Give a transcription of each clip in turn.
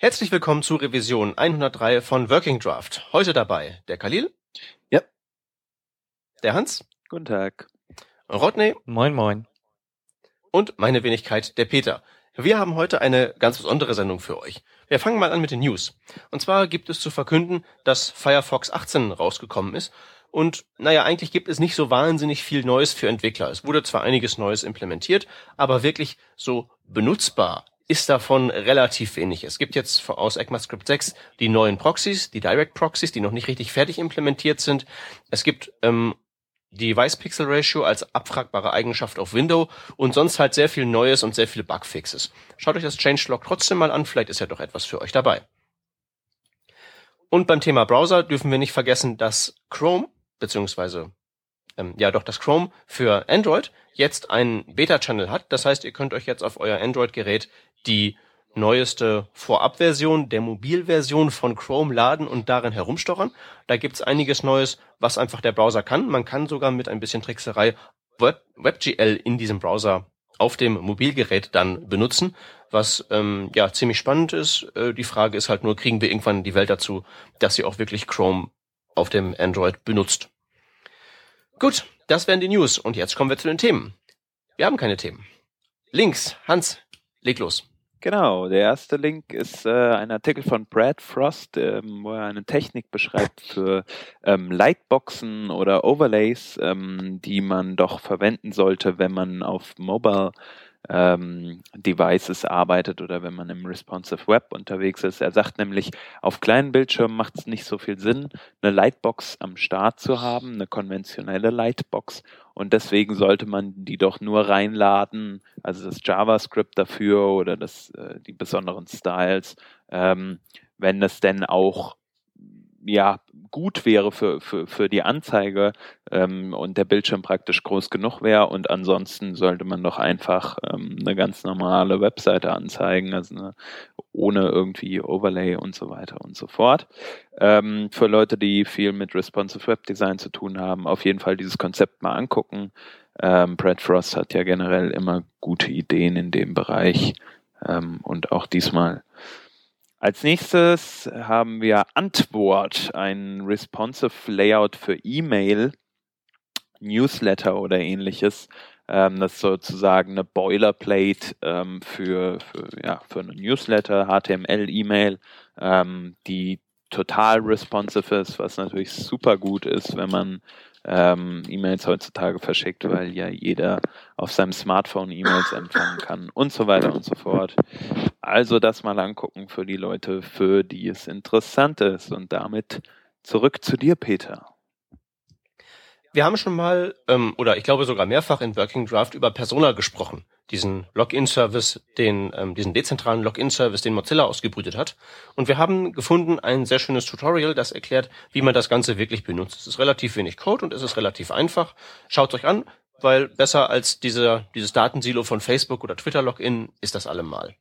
Herzlich willkommen zu Revision 103 von Working Draft. Heute dabei der Khalil. Ja. Der Hans. Guten Tag. Rodney. Moin, moin. Und meine Wenigkeit, der Peter. Wir haben heute eine ganz besondere Sendung für euch. Wir fangen mal an mit den News. Und zwar gibt es zu verkünden, dass Firefox 18 rausgekommen ist. Und naja, eigentlich gibt es nicht so wahnsinnig viel Neues für Entwickler. Es wurde zwar einiges Neues implementiert, aber wirklich so benutzbar ist davon relativ wenig. Es gibt jetzt aus ECMAScript 6 die neuen Proxys, die Direct Proxys, die noch nicht richtig fertig implementiert sind. Es gibt ähm, die Device Pixel Ratio als abfragbare Eigenschaft auf Window und sonst halt sehr viel Neues und sehr viele Bugfixes. Schaut euch das Changelog trotzdem mal an, vielleicht ist ja doch etwas für euch dabei. Und beim Thema Browser dürfen wir nicht vergessen, dass Chrome, beziehungsweise ähm, ja doch das Chrome für Android jetzt einen Beta-Channel hat. Das heißt, ihr könnt euch jetzt auf euer Android-Gerät die neueste Vorabversion der Mobilversion von Chrome laden und darin herumstochern. Da gibt's einiges Neues, was einfach der Browser kann. Man kann sogar mit ein bisschen Trickserei Web WebGL in diesem Browser auf dem Mobilgerät dann benutzen, was ähm, ja ziemlich spannend ist. Äh, die Frage ist halt nur, kriegen wir irgendwann die Welt dazu, dass sie auch wirklich Chrome auf dem Android benutzt. Gut, das wären die News und jetzt kommen wir zu den Themen. Wir haben keine Themen. Links, Hans, leg los. Genau, der erste Link ist äh, ein Artikel von Brad Frost, ähm, wo er eine Technik beschreibt für ähm, Lightboxen oder Overlays, ähm, die man doch verwenden sollte, wenn man auf Mobile ähm, Devices arbeitet oder wenn man im Responsive Web unterwegs ist. Er sagt nämlich, auf kleinen Bildschirmen macht es nicht so viel Sinn, eine Lightbox am Start zu haben, eine konventionelle Lightbox. Und deswegen sollte man die doch nur reinladen, also das JavaScript dafür oder das, äh, die besonderen Styles, ähm, wenn es denn auch ja gut wäre für, für, für die Anzeige ähm, und der Bildschirm praktisch groß genug wäre und ansonsten sollte man doch einfach ähm, eine ganz normale Webseite anzeigen, also eine, ohne irgendwie Overlay und so weiter und so fort. Ähm, für Leute, die viel mit Responsive Web Design zu tun haben, auf jeden Fall dieses Konzept mal angucken. Ähm, Brad Frost hat ja generell immer gute Ideen in dem Bereich ähm, und auch diesmal als nächstes haben wir Antwort, ein responsive Layout für E-Mail, Newsletter oder ähnliches. Ähm, das ist sozusagen eine Boilerplate ähm, für, für, ja, für eine Newsletter, HTML, E-Mail, ähm, die total responsive ist, was natürlich super gut ist, wenn man ähm, E-Mails heutzutage verschickt, weil ja jeder auf seinem Smartphone E-Mails empfangen kann und so weiter und so fort. Also das mal angucken für die Leute, für die es interessant ist. Und damit zurück zu dir, Peter. Wir haben schon mal, ähm, oder ich glaube sogar mehrfach in Working Draft über Persona gesprochen diesen Login-Service, den, ähm, diesen dezentralen Login-Service, den Mozilla ausgebrütet hat. Und wir haben gefunden ein sehr schönes Tutorial, das erklärt, wie man das Ganze wirklich benutzt. Es ist relativ wenig Code und es ist relativ einfach. Schaut euch an, weil besser als diese, dieses Datensilo von Facebook oder Twitter Login ist das allemal.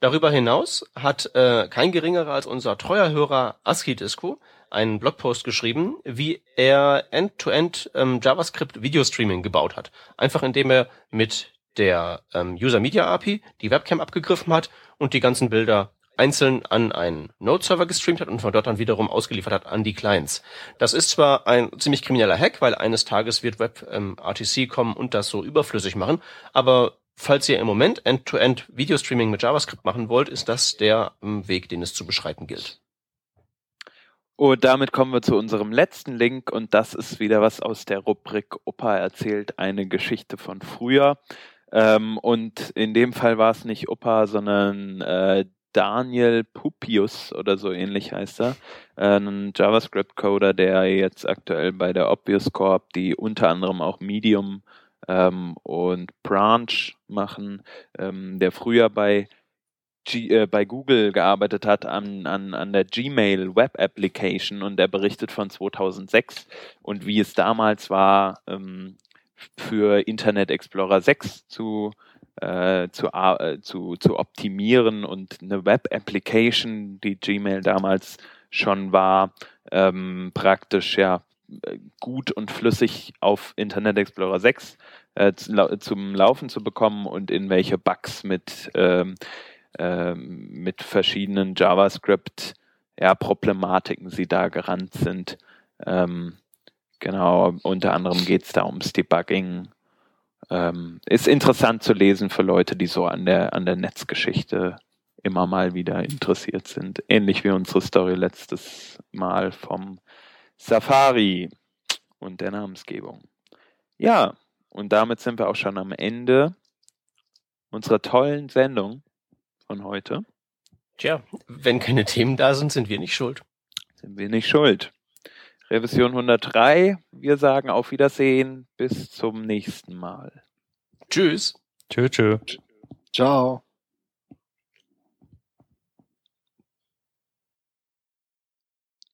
Darüber hinaus hat äh, kein geringerer als unser treuer Hörer ASCII Disco einen Blogpost geschrieben, wie er End-to-End -End, ähm, JavaScript Video Streaming gebaut hat. Einfach indem er mit der ähm, User Media API die Webcam abgegriffen hat und die ganzen Bilder einzeln an einen Node-Server gestreamt hat und von dort dann wiederum ausgeliefert hat an die Clients. Das ist zwar ein ziemlich krimineller Hack, weil eines Tages wird WebRTC ähm, kommen und das so überflüssig machen, aber falls ihr im Moment End-to-End -End Video-Streaming mit JavaScript machen wollt, ist das der ähm, Weg, den es zu beschreiten gilt. Und damit kommen wir zu unserem letzten Link und das ist wieder was aus der Rubrik Opa erzählt eine Geschichte von früher. Ähm, und in dem Fall war es nicht Opa, sondern äh, Daniel Pupius oder so ähnlich heißt er, äh, ein JavaScript-Coder, der jetzt aktuell bei der Obvious Corp, die unter anderem auch Medium ähm, und Branch machen, ähm, der früher bei G äh, bei Google gearbeitet hat an, an, an der Gmail Web Application und der berichtet von 2006 und wie es damals war, ähm, für Internet Explorer 6 zu, äh, zu, äh, zu, zu optimieren und eine Web-Application, die Gmail damals schon war, ähm, praktisch ja gut und flüssig auf Internet Explorer 6 äh, zum Laufen zu bekommen und in welche Bugs mit ähm, ähm, mit verschiedenen JavaScript ja, Problematiken sie da gerannt sind. Ähm, genau, unter anderem geht es da ums Debugging. Ähm, ist interessant zu lesen für Leute, die so an der, an der Netzgeschichte immer mal wieder interessiert sind. Ähnlich wie unsere Story letztes Mal vom Safari und der Namensgebung. Ja, und damit sind wir auch schon am Ende unserer tollen Sendung von heute. Tja, wenn keine Themen da sind, sind wir nicht schuld. Sind wir nicht schuld. Revision 103. Wir sagen auf Wiedersehen. Bis zum nächsten Mal. Tschüss. Tschö, tschö. Ciao.